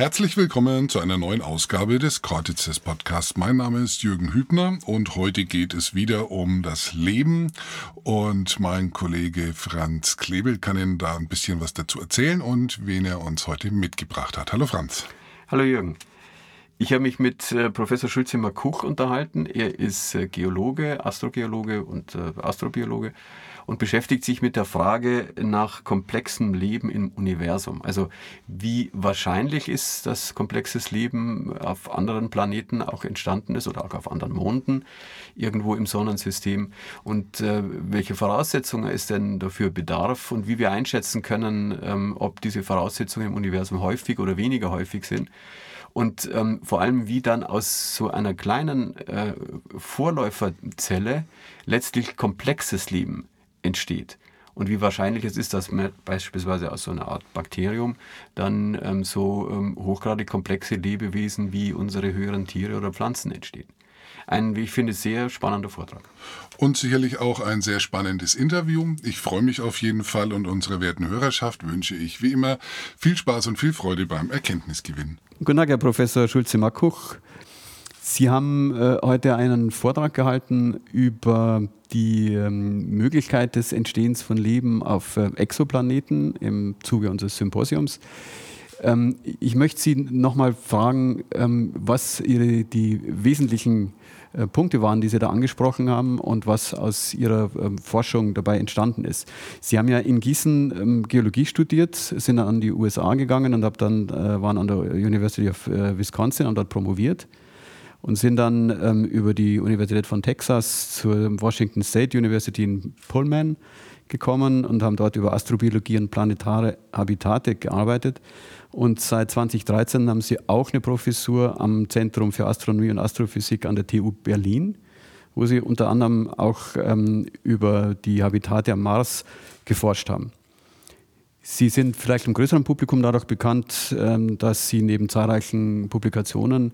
Herzlich willkommen zu einer neuen Ausgabe des Cortices Podcast. Mein Name ist Jürgen Hübner und heute geht es wieder um das Leben und mein Kollege Franz Klebel kann Ihnen da ein bisschen was dazu erzählen und wen er uns heute mitgebracht hat. Hallo Franz. Hallo Jürgen. Ich habe mich mit äh, Professor Schulze-Makuch unterhalten. Er ist äh, Geologe, Astrogeologe und äh, Astrobiologe und beschäftigt sich mit der Frage nach komplexem Leben im Universum. Also wie wahrscheinlich ist, dass komplexes Leben auf anderen Planeten auch entstanden ist oder auch auf anderen Monden irgendwo im Sonnensystem und äh, welche Voraussetzungen es denn dafür bedarf und wie wir einschätzen können, ähm, ob diese Voraussetzungen im Universum häufig oder weniger häufig sind und ähm, vor allem wie dann aus so einer kleinen äh, Vorläuferzelle letztlich komplexes Leben entsteht. Und wie wahrscheinlich es ist, dass man beispielsweise aus so einer Art Bakterium dann ähm, so ähm, hochgradig komplexe Lebewesen wie unsere höheren Tiere oder Pflanzen entstehen. Ein, wie ich finde, sehr spannender Vortrag. Und sicherlich auch ein sehr spannendes Interview. Ich freue mich auf jeden Fall und unserer werten Hörerschaft wünsche ich wie immer viel Spaß und viel Freude beim Erkenntnisgewinn. Guten Tag, Herr Professor Schulze-Makuch. Sie haben äh, heute einen Vortrag gehalten über die ähm, Möglichkeit des Entstehens von Leben auf äh, Exoplaneten im Zuge unseres Symposiums. Ähm, ich möchte Sie nochmal fragen, ähm, was Ihre, die wesentlichen äh, Punkte waren, die Sie da angesprochen haben und was aus Ihrer ähm, Forschung dabei entstanden ist. Sie haben ja in Gießen ähm, Geologie studiert, sind dann an die USA gegangen und dann, äh, waren an der University of äh, Wisconsin und dort promoviert und sind dann ähm, über die Universität von Texas zur Washington State University in Pullman gekommen und haben dort über Astrobiologie und planetare Habitate gearbeitet. Und seit 2013 haben sie auch eine Professur am Zentrum für Astronomie und Astrophysik an der TU Berlin, wo sie unter anderem auch ähm, über die Habitate am Mars geforscht haben. Sie sind vielleicht im größeren Publikum dadurch bekannt, ähm, dass Sie neben zahlreichen Publikationen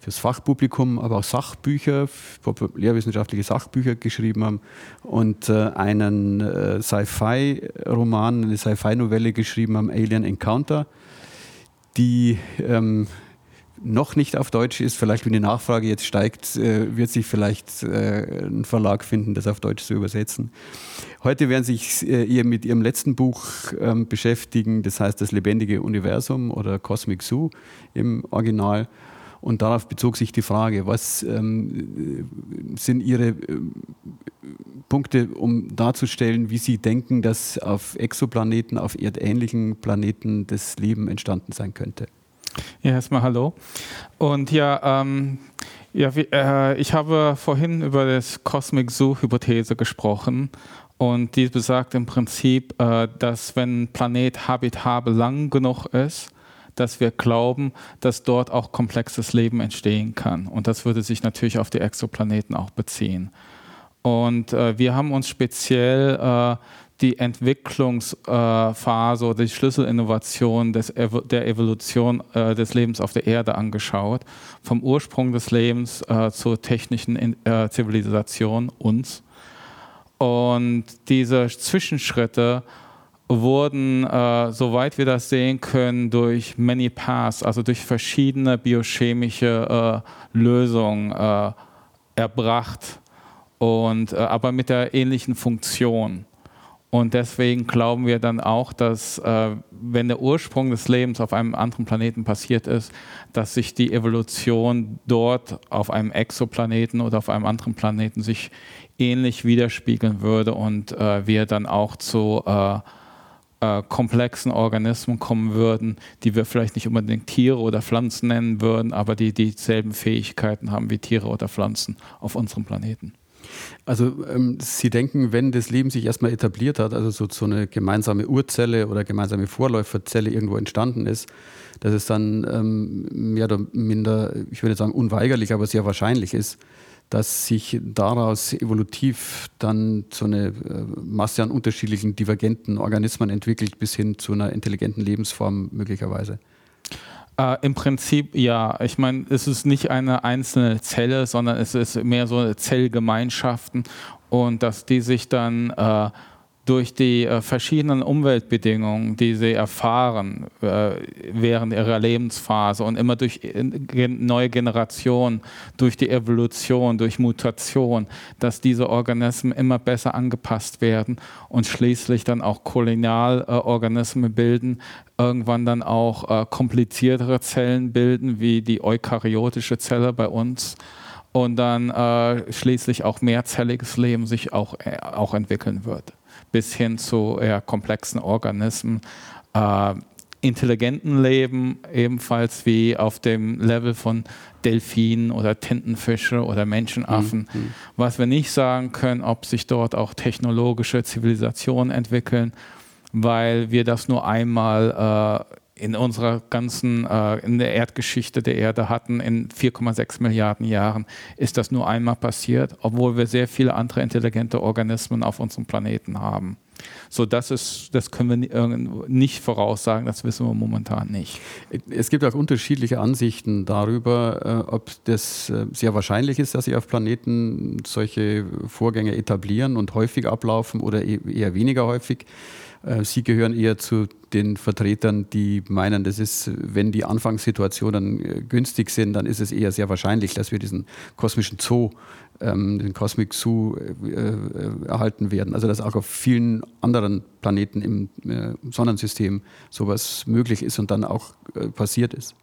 fürs Fachpublikum, aber auch Sachbücher, populärwissenschaftliche Sachbücher geschrieben haben und äh, einen äh, Sci-Fi-Roman, eine Sci-Fi-Novelle geschrieben haben, Alien Encounter, die ähm, noch nicht auf Deutsch ist. Vielleicht, wenn die Nachfrage jetzt steigt, äh, wird sich vielleicht äh, ein Verlag finden, das auf Deutsch zu übersetzen. Heute werden sich äh, ihr mit ihrem letzten Buch ähm, beschäftigen, das heißt das lebendige Universum oder Cosmic Zoo im Original. Und darauf bezog sich die Frage, was ähm, sind Ihre äh, Punkte, um darzustellen, wie Sie denken, dass auf Exoplaneten, auf erdähnlichen Planeten das Leben entstanden sein könnte? Ja, erstmal hallo. Und ja, ähm, ja wie, äh, ich habe vorhin über das Cosmic Zoo-Hypothese gesprochen. Und die besagt im Prinzip, äh, dass wenn Planet habitabel lang genug ist, dass wir glauben, dass dort auch komplexes Leben entstehen kann. Und das würde sich natürlich auf die Exoplaneten auch beziehen. Und äh, wir haben uns speziell äh, die Entwicklungsphase oder die Schlüsselinnovation des, der Evolution äh, des Lebens auf der Erde angeschaut. Vom Ursprung des Lebens äh, zur technischen äh, Zivilisation uns. Und diese Zwischenschritte wurden, soweit wir das sehen können, durch Many Paths, also durch verschiedene biochemische Lösungen erbracht, und, aber mit der ähnlichen Funktion. Und deswegen glauben wir dann auch, dass äh, wenn der Ursprung des Lebens auf einem anderen Planeten passiert ist, dass sich die Evolution dort auf einem Exoplaneten oder auf einem anderen Planeten sich ähnlich widerspiegeln würde und äh, wir dann auch zu äh, äh, komplexen Organismen kommen würden, die wir vielleicht nicht unbedingt Tiere oder Pflanzen nennen würden, aber die dieselben Fähigkeiten haben wie Tiere oder Pflanzen auf unserem Planeten. Also ähm, Sie denken, wenn das Leben sich erstmal etabliert hat, also so, so eine gemeinsame Urzelle oder gemeinsame Vorläuferzelle irgendwo entstanden ist, dass es dann ähm, mehr oder minder, ich würde sagen unweigerlich, aber sehr wahrscheinlich ist, dass sich daraus evolutiv dann so eine äh, Masse an unterschiedlichen divergenten Organismen entwickelt, bis hin zu einer intelligenten Lebensform möglicherweise. Äh, Im Prinzip ja. Ich meine, es ist nicht eine einzelne Zelle, sondern es ist mehr so Zellgemeinschaften und dass die sich dann äh, durch die äh, verschiedenen Umweltbedingungen, die sie erfahren äh, während ihrer Lebensphase und immer durch äh, neue Generationen, durch die Evolution, durch Mutation, dass diese Organismen immer besser angepasst werden und schließlich dann auch Kolonialorganismen bilden, irgendwann dann auch äh, kompliziertere Zellen bilden, wie die eukaryotische Zelle bei uns und dann äh, schließlich auch mehrzelliges Leben sich auch, äh, auch entwickeln wird bis hin zu eher komplexen Organismen, äh, intelligenten Leben, ebenfalls wie auf dem Level von Delfinen oder Tintenfische oder Menschenaffen. Mhm. Was wir nicht sagen können, ob sich dort auch technologische Zivilisationen entwickeln, weil wir das nur einmal äh, in unserer ganzen, äh, in der Erdgeschichte der Erde hatten, in 4,6 Milliarden Jahren, ist das nur einmal passiert, obwohl wir sehr viele andere intelligente Organismen auf unserem Planeten haben. So, das ist, das können wir nicht voraussagen, das wissen wir momentan nicht. Es gibt auch unterschiedliche Ansichten darüber, äh, ob das äh, sehr wahrscheinlich ist, dass sich auf Planeten solche Vorgänge etablieren und häufig ablaufen oder e-, eher weniger häufig. Äh, Sie gehören eher zu den Vertretern, die meinen, das ist, wenn die Anfangssituationen äh, günstig sind, dann ist es eher sehr wahrscheinlich, dass wir diesen kosmischen Zoo, ähm, den Cosmic Zoo äh, äh, erhalten werden. Also dass auch auf vielen anderen Planeten im äh, Sonnensystem sowas möglich ist und dann auch äh, passiert ist.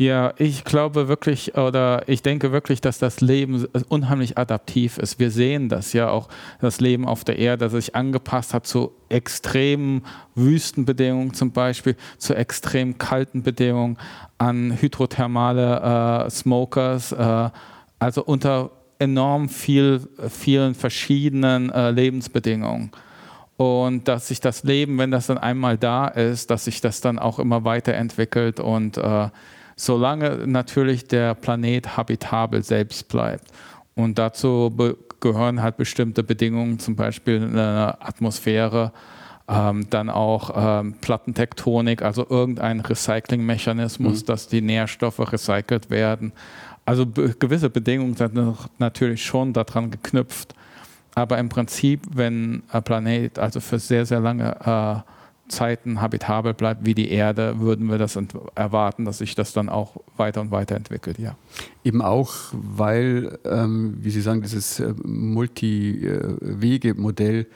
Ja, ich glaube wirklich oder ich denke wirklich, dass das Leben unheimlich adaptiv ist. Wir sehen das ja auch, das Leben auf der Erde, sich angepasst hat zu extremen Wüstenbedingungen zum Beispiel, zu extrem kalten Bedingungen, an hydrothermale äh, Smokers, äh, also unter enorm viel, vielen verschiedenen äh, Lebensbedingungen und dass sich das Leben, wenn das dann einmal da ist, dass sich das dann auch immer weiterentwickelt und äh, solange natürlich der Planet habitabel selbst bleibt. Und dazu gehören halt bestimmte Bedingungen, zum Beispiel eine Atmosphäre, ähm, dann auch ähm, Plattentektonik, also irgendein Recyclingmechanismus, mhm. dass die Nährstoffe recycelt werden. Also gewisse Bedingungen sind natürlich schon daran geknüpft. Aber im Prinzip, wenn ein Planet also für sehr, sehr lange äh, Zeiten habitabel bleibt wie die Erde, würden wir das erwarten, dass sich das dann auch weiter und weiter entwickelt, ja. Eben auch, weil, ähm, wie Sie sagen, dieses äh, Multi-Wege-Modell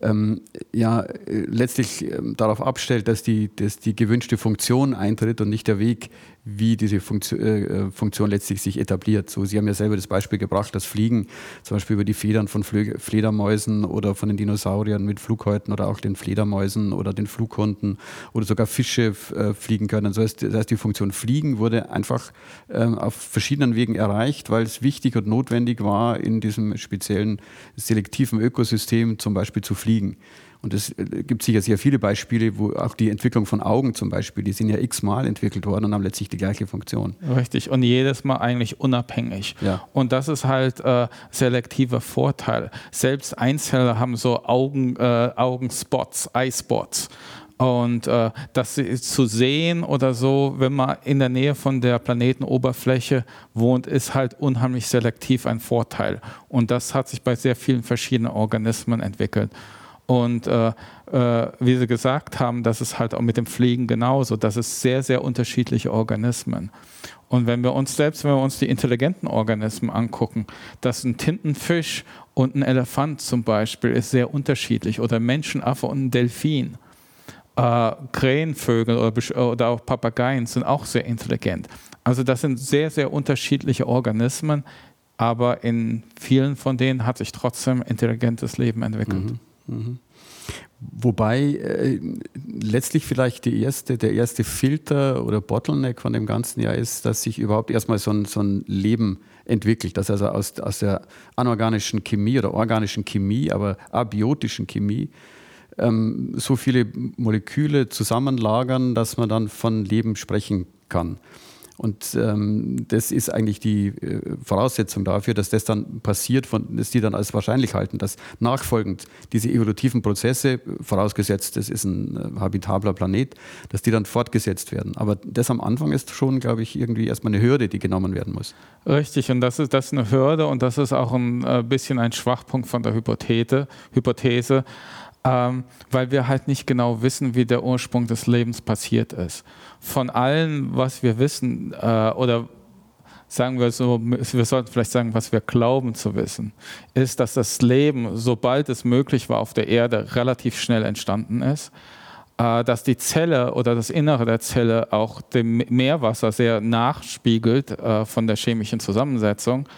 ähm, ja letztlich ähm, darauf abstellt, dass die, dass die gewünschte Funktion eintritt und nicht der Weg, wie diese Funktion, äh, äh, Funktion letztlich sich etabliert. So, Sie haben ja selber das Beispiel gebracht, das Fliegen, zum Beispiel über die Federn von Flö Fledermäusen oder von den Dinosauriern mit Flughäuten oder auch den Fledermäusen oder den Flughunden oder sogar Fische äh, fliegen können. So heißt, das heißt, die Funktion Fliegen wurde einfach äh, auf verschiedenen Wegen erreicht, weil es wichtig und notwendig war, in diesem speziellen selektiven Ökosystem zum Beispiel zu fliegen. Und es äh, gibt sicher sehr viele Beispiele, wo auch die Entwicklung von Augen zum Beispiel, die sind ja x-mal entwickelt worden und haben letztlich die gleiche Funktion. Richtig, und jedes Mal eigentlich unabhängig. Ja. Und das ist halt äh, selektiver Vorteil. Selbst Einzeller haben so Augen, äh, Augenspots, Eyespots. Und äh, das zu sehen oder so, wenn man in der Nähe von der Planetenoberfläche wohnt, ist halt unheimlich selektiv ein Vorteil. Und das hat sich bei sehr vielen verschiedenen Organismen entwickelt. Und äh, äh, wie Sie gesagt haben, das ist halt auch mit dem Fliegen genauso. Das ist sehr, sehr unterschiedliche Organismen. Und wenn wir uns selbst, wenn wir uns die intelligenten Organismen angucken, dass ein Tintenfisch und ein Elefant zum Beispiel ist sehr unterschiedlich oder Menschenaffe und ein Delfin. Äh, Krähenvögel oder, oder auch Papageien sind auch sehr intelligent. Also das sind sehr, sehr unterschiedliche Organismen, aber in vielen von denen hat sich trotzdem intelligentes Leben entwickelt. Mhm. Mhm. Wobei äh, letztlich vielleicht erste, der erste Filter oder Bottleneck von dem ganzen Jahr ist, dass sich überhaupt erstmal so ein, so ein Leben entwickelt, dass also aus, aus der anorganischen Chemie oder organischen Chemie, aber abiotischen Chemie ähm, so viele Moleküle zusammenlagern, dass man dann von Leben sprechen kann. Und ähm, das ist eigentlich die äh, Voraussetzung dafür, dass das dann passiert, von, dass die dann als wahrscheinlich halten, dass nachfolgend diese evolutiven Prozesse, vorausgesetzt es ist ein äh, habitabler Planet, dass die dann fortgesetzt werden. Aber das am Anfang ist schon, glaube ich, irgendwie erstmal eine Hürde, die genommen werden muss. Richtig, und das ist, das ist eine Hürde und das ist auch ein äh, bisschen ein Schwachpunkt von der Hypothese. Hypothese ähm, weil wir halt nicht genau wissen, wie der Ursprung des Lebens passiert ist. Von allem, was wir wissen, äh, oder sagen wir so, wir sollten vielleicht sagen, was wir glauben zu wissen, ist, dass das Leben, sobald es möglich war auf der Erde, relativ schnell entstanden ist äh, dass die Zelle oder das Innere der Zelle auch dem Meerwasser sehr nachspiegelt äh, von der chemischen Zusammensetzung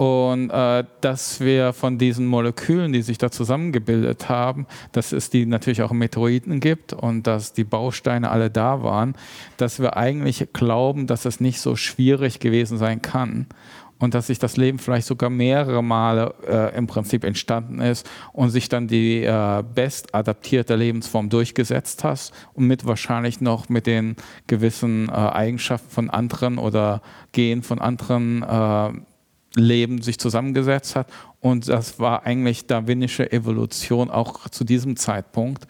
und äh, dass wir von diesen Molekülen, die sich da zusammengebildet haben, dass es die natürlich auch Meteoriten gibt und dass die Bausteine alle da waren, dass wir eigentlich glauben, dass es nicht so schwierig gewesen sein kann und dass sich das Leben vielleicht sogar mehrere Male äh, im Prinzip entstanden ist und sich dann die äh, best adaptierte Lebensform durchgesetzt hat und mit wahrscheinlich noch mit den gewissen äh, Eigenschaften von anderen oder Gen von anderen äh, Leben sich zusammengesetzt hat. Und das war eigentlich darwinische Evolution auch zu diesem Zeitpunkt.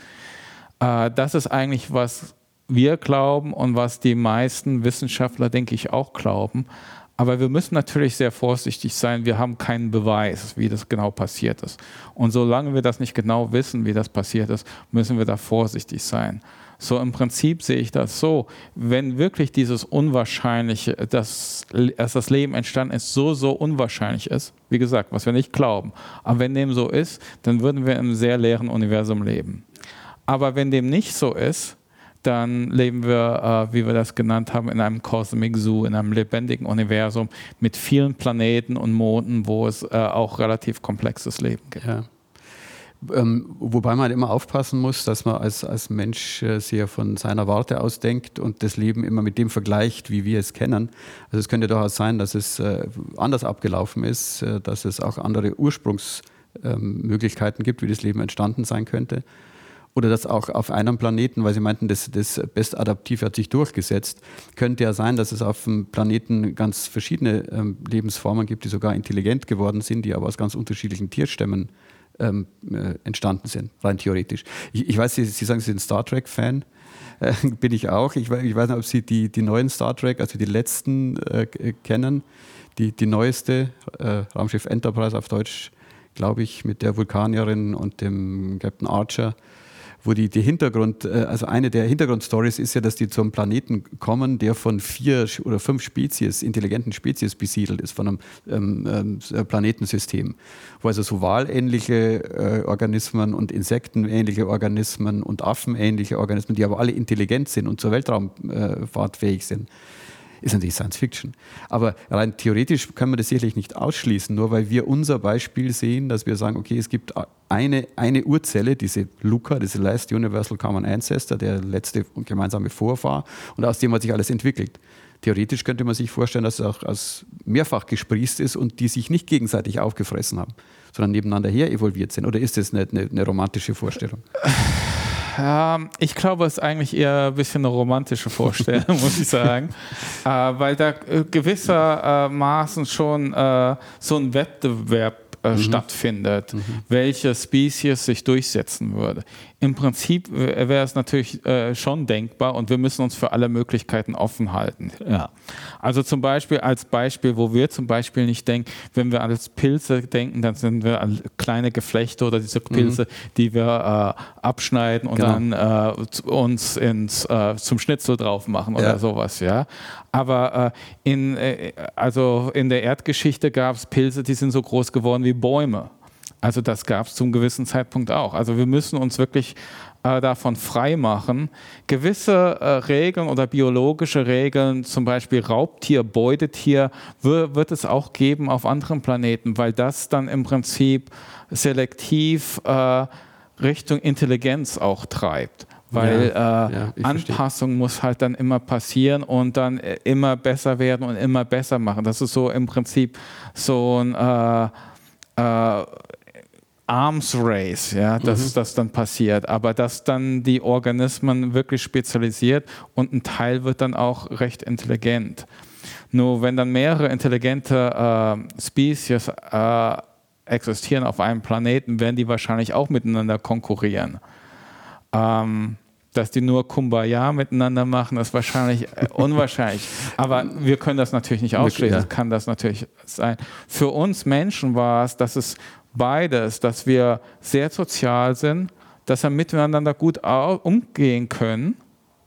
Äh, das ist eigentlich, was wir glauben und was die meisten Wissenschaftler, denke ich, auch glauben. Aber wir müssen natürlich sehr vorsichtig sein. Wir haben keinen Beweis, wie das genau passiert ist. Und solange wir das nicht genau wissen, wie das passiert ist, müssen wir da vorsichtig sein. So im Prinzip sehe ich das so, wenn wirklich dieses Unwahrscheinliche, dass, dass das Leben entstanden ist, so, so unwahrscheinlich ist, wie gesagt, was wir nicht glauben, aber wenn dem so ist, dann würden wir einem sehr leeren Universum leben. Aber wenn dem nicht so ist, dann leben wir, äh, wie wir das genannt haben, in einem Cosmic Zoo, in einem lebendigen Universum mit vielen Planeten und Monden, wo es äh, auch relativ komplexes Leben gibt. Ja. Ähm, wobei man immer aufpassen muss, dass man als, als Mensch äh, sehr von seiner Warte aus denkt und das Leben immer mit dem vergleicht, wie wir es kennen. Also es könnte durchaus sein, dass es äh, anders abgelaufen ist, äh, dass es auch andere Ursprungsmöglichkeiten ähm, gibt, wie das Leben entstanden sein könnte. Oder dass auch auf einem Planeten, weil Sie meinten, das, das Bestadaptiv hat sich durchgesetzt, könnte ja sein, dass es auf dem Planeten ganz verschiedene ähm, Lebensformen gibt, die sogar intelligent geworden sind, die aber aus ganz unterschiedlichen Tierstämmen ähm, äh, entstanden sind, rein theoretisch. Ich, ich weiß, Sie, Sie, sagen, Sie sind Star Trek-Fan. Äh, bin ich auch. Ich, weiß nicht, ob Sie die, die neuen Star Trek, also die letzten, äh, kennen. Die, die neueste, äh, Raumschiff Enterprise auf Deutsch, glaube ich, mit der Vulkanierin und dem Captain Archer wo die, die Hintergrund, äh, also eine der Hintergrundstories ist ja, dass die zum Planeten kommen, der von vier oder fünf Spezies, intelligenten Spezies besiedelt ist, von einem ähm, ähm äh, Planetensystem, wo also so walähnliche äh, Organismen und insektenähnliche Organismen und affenähnliche Organismen, die aber alle intelligent sind und zur Weltraumfahrt äh, fähig sind, ist natürlich Science Fiction. Aber rein theoretisch können wir das sicherlich nicht ausschließen, nur weil wir unser Beispiel sehen, dass wir sagen, okay, es gibt eine, eine Urzelle, diese LUCA, diese Last Universal Common Ancestor, der letzte gemeinsame Vorfahr, und aus dem hat sich alles entwickelt. Theoretisch könnte man sich vorstellen, dass es auch aus mehrfach gesprießt ist und die sich nicht gegenseitig aufgefressen haben, sondern nebeneinander her evolviert sind. Oder ist das eine, eine, eine romantische Vorstellung? Ja, ich glaube, es ist eigentlich eher ein bisschen eine romantische Vorstellung, muss ich sagen. Äh, weil da äh, gewissermaßen schon äh, so ein Wettbewerb äh, mhm. stattfindet, mhm. welche Spezies sich durchsetzen würde. Im Prinzip wäre es natürlich äh, schon denkbar und wir müssen uns für alle Möglichkeiten offen halten. Ja. Also zum Beispiel als Beispiel, wo wir zum Beispiel nicht denken, wenn wir als Pilze denken, dann sind wir an kleine Geflechte oder diese Pilze, mhm. die wir äh, abschneiden und genau. dann äh, uns ins, äh, zum Schnitzel drauf machen oder ja. sowas. Ja. Aber äh, in, äh, also in der Erdgeschichte gab es Pilze, die sind so groß geworden wie Bäume. Also das gab es zum gewissen Zeitpunkt auch. Also wir müssen uns wirklich äh, davon freimachen, gewisse äh, Regeln oder biologische Regeln, zum Beispiel Raubtier, Beutetier, wird es auch geben auf anderen Planeten, weil das dann im Prinzip selektiv äh, Richtung Intelligenz auch treibt weil ja, äh, ja, Anpassung verstehe. muss halt dann immer passieren und dann äh, immer besser werden und immer besser machen. Das ist so im Prinzip so ein äh, äh, Arms Race, ja, dass mhm. das dann passiert, aber dass dann die Organismen wirklich spezialisiert und ein Teil wird dann auch recht intelligent. Nur wenn dann mehrere intelligente äh, Spezies äh, existieren auf einem Planeten, werden die wahrscheinlich auch miteinander konkurrieren. Ähm, dass die nur Kumbaya miteinander machen, ist wahrscheinlich äh, unwahrscheinlich. Aber wir können das natürlich nicht ausschließen. Ja. Kann das natürlich sein. Für uns Menschen war es, dass es beides, dass wir sehr sozial sind, dass wir miteinander gut umgehen können,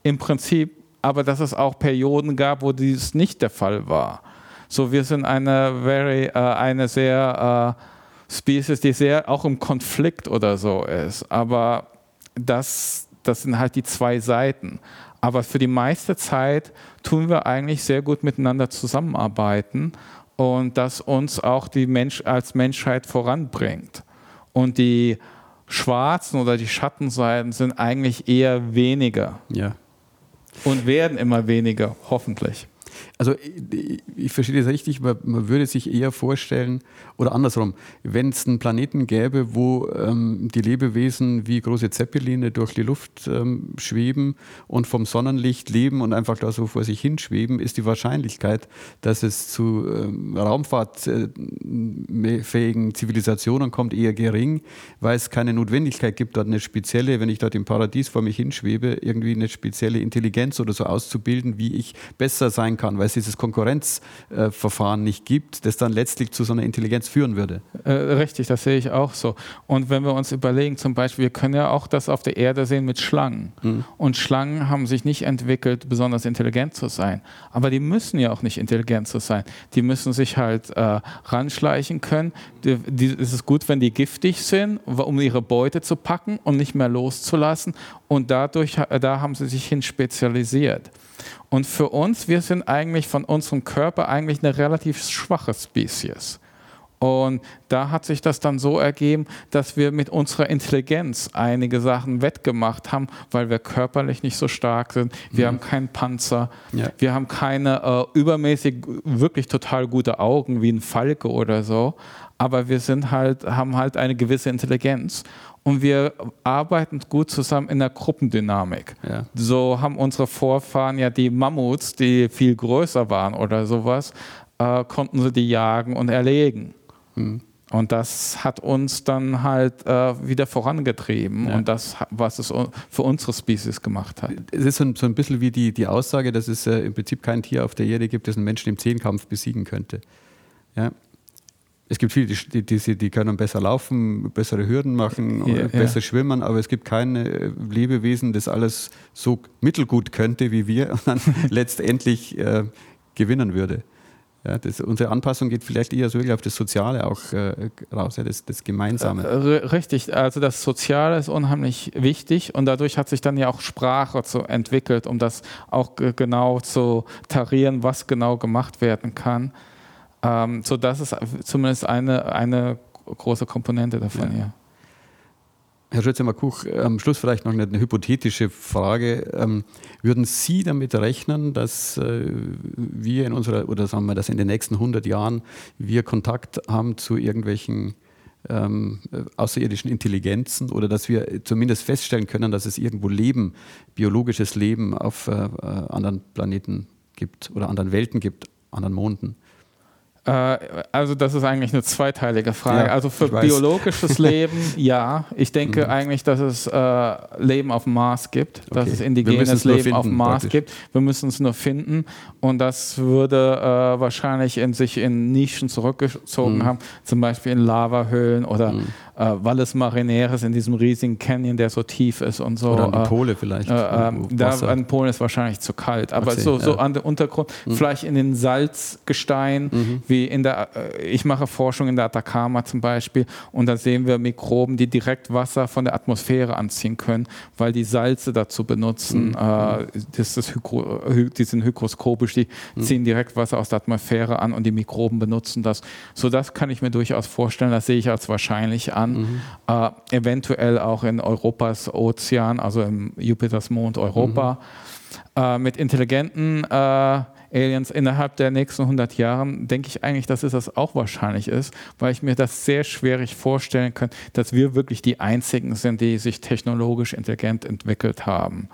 im Prinzip, aber dass es auch Perioden gab, wo dies nicht der Fall war. So, wir sind eine, very, äh, eine sehr äh, Species, die sehr auch im Konflikt oder so ist. Aber das, das sind halt die zwei Seiten. Aber für die meiste Zeit tun wir eigentlich sehr gut miteinander zusammenarbeiten und das uns auch die Mensch als Menschheit voranbringt. Und die schwarzen oder die Schattenseiten sind eigentlich eher weniger. Ja. Und werden immer weniger, hoffentlich. Also ich, ich verstehe das richtig, man, man, würde sich eher vorstellen, oder andersrum, wenn es einen Planeten gäbe, wo ähm, die Lebewesen wie große Zeppeline durch die Luft ähm, schweben und vom Sonnenlicht leben und einfach da so vor sich hinschweben, ist die Wahrscheinlichkeit, dass es zu ähm, raumfahrtfähigen Zivilisationen kommt, eher gering, weil es keine Notwendigkeit gibt, dort eine spezielle, wenn ich dort im Paradies vor mich hinschwebe, irgendwie eine spezielle Intelligenz oder so auszubilden, wie ich besser sein kann, weil es dieses Konkurrenzverfahren nicht gibt, das dann letztlich zu so einer Intelligenz führen würde. Äh, richtig, das sehe ich auch so. Und wenn wir uns überlegen, zum Beispiel, wir können ja auch das auf der Erde sehen mit Schlangen. Mhm. Und Schlangen haben sich nicht entwickelt, besonders intelligent zu sein. Aber die müssen ja auch nicht intelligent zu sein. Die müssen sich halt äh, ranschleichen können. Die, die, es ist gut, wenn die giftig sind, um ihre Beute zu packen und nicht mehr loszulassen. Und dadurch, da haben sie sich hin spezialisiert. Und für uns, wir sind eigentlich von unserem Körper eigentlich eine relativ schwache Spezies. Und da hat sich das dann so ergeben, dass wir mit unserer Intelligenz einige Sachen wettgemacht haben, weil wir körperlich nicht so stark sind. Wir mhm. haben keinen Panzer. Ja. Wir haben keine äh, übermäßig wirklich total gute Augen wie ein Falke oder so. Aber wir sind halt, haben halt eine gewisse Intelligenz und wir arbeiten gut zusammen in der Gruppendynamik. Ja. So haben unsere Vorfahren ja die Mammuts, die viel größer waren oder sowas, äh, konnten sie die jagen und erlegen. Mhm. Und das hat uns dann halt äh, wieder vorangetrieben ja. und das, was es für unsere Species gemacht hat. Es ist so ein, so ein bisschen wie die, die Aussage, dass es äh, im Prinzip kein Tier auf der Erde gibt, das einen Menschen im Zehnkampf besiegen könnte. Ja? Es gibt viele, die, die, die können besser laufen, bessere Hürden machen, ja, besser ja. schwimmen, aber es gibt keine äh, Lebewesen, das alles so mittelgut könnte wie wir und dann letztendlich äh, gewinnen würde. Ja, das, unsere Anpassung geht vielleicht eher so auf das Soziale auch äh, raus, ja, das, das Gemeinsame. Äh, richtig, also das Soziale ist unheimlich wichtig und dadurch hat sich dann ja auch Sprache so entwickelt, um das auch genau zu tarieren, was genau gemacht werden kann. Ähm, so das ist zumindest eine, eine große Komponente davon, ja. ja. Herr Schütze-Makuch, am Schluss vielleicht noch eine, hypothetische Frage. Ähm, würden Sie damit rechnen, dass äh, wir in unserer, oder sagen wir, dass in den nächsten 100 Jahren wir Kontakt haben zu irgendwelchen ähm, außerirdischen Intelligenzen oder dass wir zumindest feststellen können, dass es irgendwo Leben, biologisches Leben auf äh, äh anderen Planeten gibt oder anderen Welten gibt, anderen Monden? Äh, also das ist eigentlich eine zweiteilige Frage. Ja, also für biologisches Leben, ja. Ich denke mhm. eigentlich, dass es äh, Leben auf dem Mars gibt, okay. dass es indigenes Leben finden, auf dem Mars praktisch. gibt. Wir müssen es nur finden und das würde äh, wahrscheinlich in sich in Nischen zurückgezogen mhm. haben, zum Beispiel in Lavahöhlen oder mhm äh, Valles Marineres in diesem riesigen Canyon, der so tief ist und so. Oder an die äh, Pole vielleicht. Äh, äh, da an Polen ist wahrscheinlich zu kalt. Aber so, so ja. an der Untergrund, mhm. vielleicht in den Salzgestein, mhm. wie in der, äh, ich mache Forschung in der Atacama zum Beispiel und da sehen wir Mikroben, die direkt Wasser von der Atmosphäre anziehen können, weil die Salze dazu benutzen. Mhm. Äh, das ist Hygro, die sind hygroskopisch, die mhm. ziehen direkt Wasser aus der Atmosphäre an und die Mikroben benutzen das. So das kann ich mir durchaus vorstellen, das sehe ich als wahrscheinlich an an, mhm. äh, eventuell auch in Europas Ozean, also im Jupiters Mond Europa, mhm. äh, mit intelligenten äh, Aliens innerhalb der nächsten 100 Jahren, denke ich eigentlich, dass es das auch wahrscheinlich ist, weil ich mir das sehr schwierig vorstellen kann, dass wir wirklich die Einzigen sind, die sich technologisch intelligent entwickelt haben.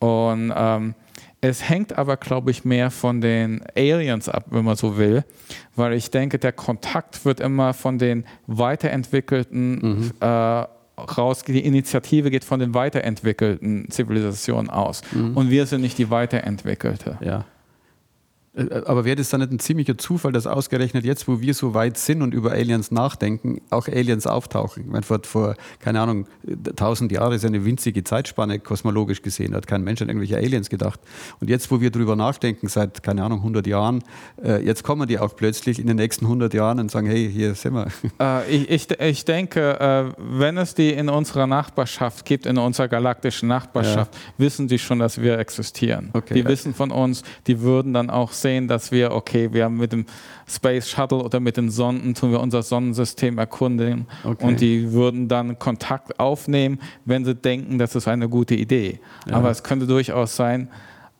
Und ähm, es hängt aber, glaube ich, mehr von den Aliens ab, wenn man so will, weil ich denke, der Kontakt wird immer von den weiterentwickelten mhm. äh, raus, die Initiative geht von den weiterentwickelten Zivilisationen aus. Mhm. Und wir sind nicht die weiterentwickelte. Ja. Äh, aber wäre das dann nicht ein ziemlicher Zufall, dass ausgerechnet jetzt, wo wir so weit sind und über Aliens nachdenken, auch Aliens auftauchen? Ich meine, vor, vor keine Ahnung, tausend Jahren ist eine winzige Zeitspanne kosmologisch gesehen, hat kein Mensch an irgendwelche Aliens gedacht. Und jetzt, wo wir darüber nachdenken, seit, keine Ahnung, 100 Jahren, äh, jetzt kommen die auch plötzlich in den nächsten 100 Jahren und sagen, hey, hier sind wir. Äh, ich, ich, ich, denke, äh, wenn es die in unserer Nachbarschaft gibt, in unserer galaktischen Nachbarschaft, ja. wissen die schon, dass wir existieren. Okay, die ja. wissen von uns, die würden dann auch sehen, dass wir, okay, wir haben mit dem Space Shuttle oder mit den Sonden tun wir unser Sonnensystem erkundigen okay. und die würden dann Kontakt aufnehmen, wenn sie denken, das ist eine gute Idee. Ja. Aber es könnte durchaus sein,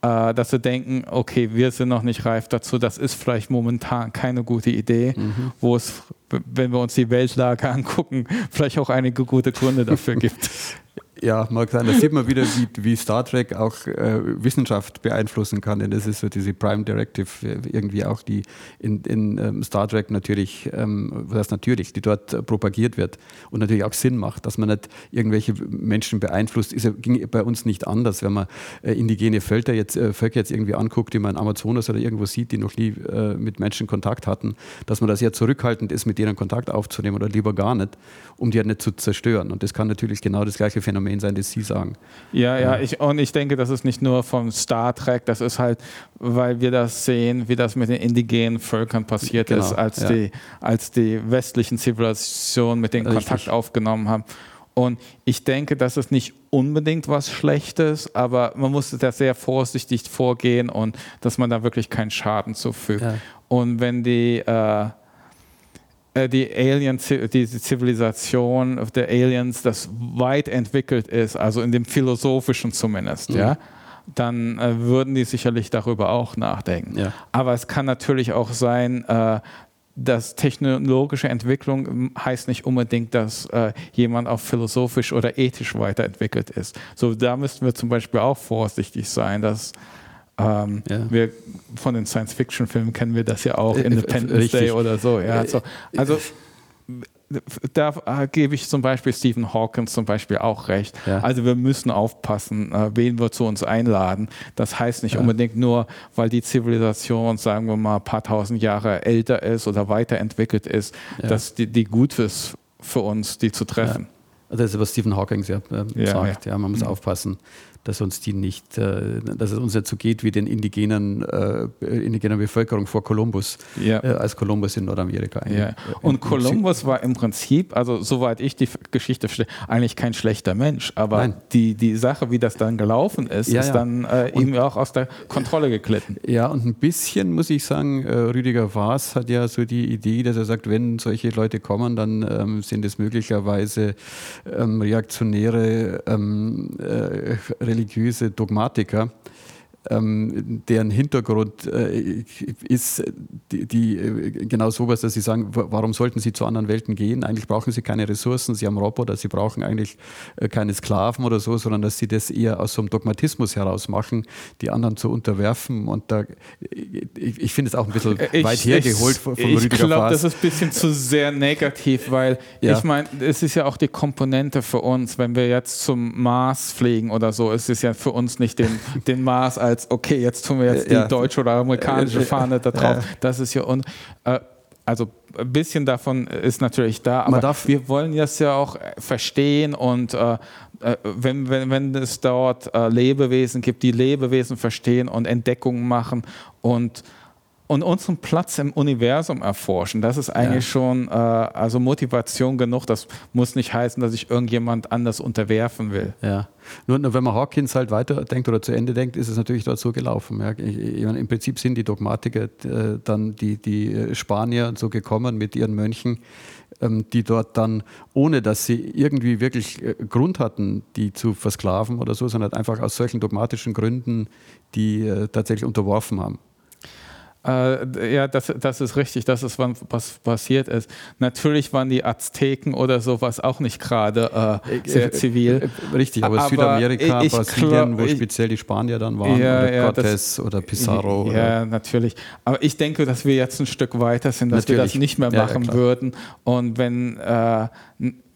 äh, dass sie denken, okay, wir sind noch nicht reif dazu, das ist vielleicht momentan keine gute Idee, mhm. wo es, wenn wir uns die Weltlage angucken, vielleicht auch einige gute Gründe dafür gibt. Ja, mag sein. Da sieht man wieder, wie, wie Star Trek auch äh, Wissenschaft beeinflussen kann. Denn das ist so diese Prime Directive äh, irgendwie auch, die in, in ähm, Star Trek natürlich, ähm, heißt natürlich, die dort äh, propagiert wird und natürlich auch Sinn macht, dass man nicht irgendwelche Menschen beeinflusst. Ist ja, ging bei uns nicht anders, wenn man äh, indigene Völker jetzt, äh, Völker jetzt irgendwie anguckt, die man in Amazonas oder irgendwo sieht, die noch nie äh, mit Menschen Kontakt hatten, dass man da sehr zurückhaltend ist, mit denen Kontakt aufzunehmen oder lieber gar nicht, um die halt nicht zu zerstören. Und das kann natürlich genau das gleiche Phänomen Phänomen sein, Sie sagen. Ja, ja, ich, und ich denke, das ist nicht nur vom Star Trek, das ist halt, weil wir das sehen, wie das mit den indigenen Völkern passiert genau, ist, als, ja. die, als die westlichen Zivilisationen mit denen Richtig. Kontakt aufgenommen haben. Und ich denke, das ist nicht unbedingt was Schlechtes, aber man muss da sehr vorsichtig vorgehen und dass man da wirklich keinen Schaden zufügt. Ja. Und wenn die äh, die Alien, diese Zivilisation der Aliens, das weit entwickelt ist, also in dem philosophischen zumindest, mhm. ja, dann äh, würden die sicherlich darüber auch nachdenken. Ja. Aber es kann natürlich auch sein, äh, dass technologische Entwicklung hm, heißt nicht unbedingt, dass äh, jemand auch philosophisch oder ethisch weiterentwickelt ist. So, da müssten wir zum Beispiel auch vorsichtig sein, dass ähm, ja. wir, von den Science-Fiction-Filmen kennen wir das ja auch, äh, Independence Day oder so. Ja, so. Also da äh, gebe ich zum Beispiel Stephen Hawkins zum Beispiel auch recht. Ja. Also wir müssen aufpassen, äh, wen wir zu uns einladen. Das heißt nicht ja. unbedingt nur, weil die Zivilisation, sagen wir mal, ein paar tausend Jahre älter ist oder weiterentwickelt ist, ja. dass die, die gut ist für uns, die zu treffen. Also das ist, was Stephen Hawking ja, äh, sagt. Ja. man muss mhm. aufpassen dass uns die nicht, äh, dass es uns nicht so geht wie den indigenen, äh, indigenen Bevölkerung vor Kolumbus, ja. äh, als Kolumbus in Nordamerika. Ja. Äh, Und Kolumbus war im Prinzip, also soweit ich die Geschichte verstehe, eigentlich kein schlechter Mensch, aber die, die Sache, wie das dann gelaufen ist, ja, ist dann äh, ihm auch aus der Kontrolle geglitten. Ja, und ein bisschen muss ich sagen, äh, Rüdiger Waas hat ja so die Idee, dass er sagt, wenn solche Leute kommen, dann ähm, sind es möglicherweise ähm, reaktionäre ähm, religiöse Dogmatiker ähm, deren Hintergrund äh, ist die, die, äh, genau sowas, dass sie sagen, warum sollten sie zu anderen Welten gehen? Eigentlich brauchen sie keine Ressourcen, sie haben Roboter, sie brauchen eigentlich äh, keine Sklaven oder so, sondern dass sie das eher aus so einem Dogmatismus heraus machen, die anderen zu unterwerfen. Und da, ich, ich finde es auch ein bisschen ich, weit hergeholt von, von Ich glaube, das ist ein bisschen zu sehr negativ, weil ja. ich meine, es ist ja auch die Komponente für uns, wenn wir jetzt zum Mars fliegen oder so, es ist ja für uns nicht den, den Mars als als, okay, jetzt tun wir jetzt die deutsche oder amerikanische Fahne da drauf. Das ist ja un äh, also ein bisschen davon ist natürlich da, aber wir wollen das ja auch verstehen und äh, äh, wenn, wenn, wenn es dort äh, Lebewesen gibt, die Lebewesen verstehen und Entdeckungen machen und und unseren Platz im Universum erforschen. Das ist eigentlich ja. schon äh, also Motivation genug. Das muss nicht heißen, dass ich irgendjemand anders unterwerfen will. Ja. Nur wenn man Hawkins halt weiterdenkt oder zu Ende denkt, ist es natürlich dort so gelaufen. Ja. Ich, ich, Im Prinzip sind die Dogmatiker äh, dann die, die äh, Spanier so gekommen mit ihren Mönchen, ähm, die dort dann, ohne dass sie irgendwie wirklich äh, Grund hatten, die zu versklaven oder so, sondern einfach aus solchen dogmatischen Gründen die äh, tatsächlich unterworfen haben. Äh, ja, das, das ist richtig, das ist, was passiert ist. Natürlich waren die Azteken oder sowas auch nicht gerade äh, sehr zivil. Äh, richtig, aber, aber Südamerika, ich, Brasilien, wo ich, speziell die Spanier dann waren, ja, oder ja, Cortés das, oder Pizarro. Ja, oder. natürlich. Aber ich denke, dass wir jetzt ein Stück weiter sind, dass natürlich. wir das nicht mehr machen ja, würden. Und wenn, äh,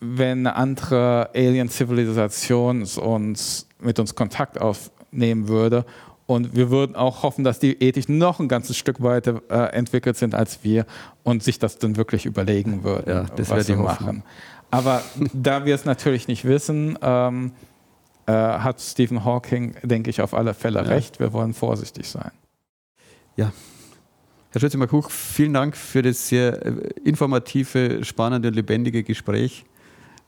wenn eine andere Alien-Zivilisation uns mit uns Kontakt aufnehmen würde Und wir würden auch hoffen, dass die ethisch noch ein ganzes Stück weiter äh, entwickelt sind als wir und sich das dann wirklich überlegen würden, ja, was sie machen. Aber da wir es natürlich nicht wissen, ähm, äh, hat Stephen Hawking, denke ich, auf alle Fälle ja. recht. Wir wollen vorsichtig sein. Ja. Herr Schütze-Markuch, vielen Dank für das sehr äh, informative, spannende, lebendige Gespräch.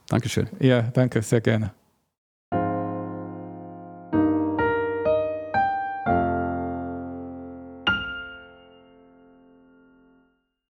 Dankeschön. Ja, danke, sehr gerne.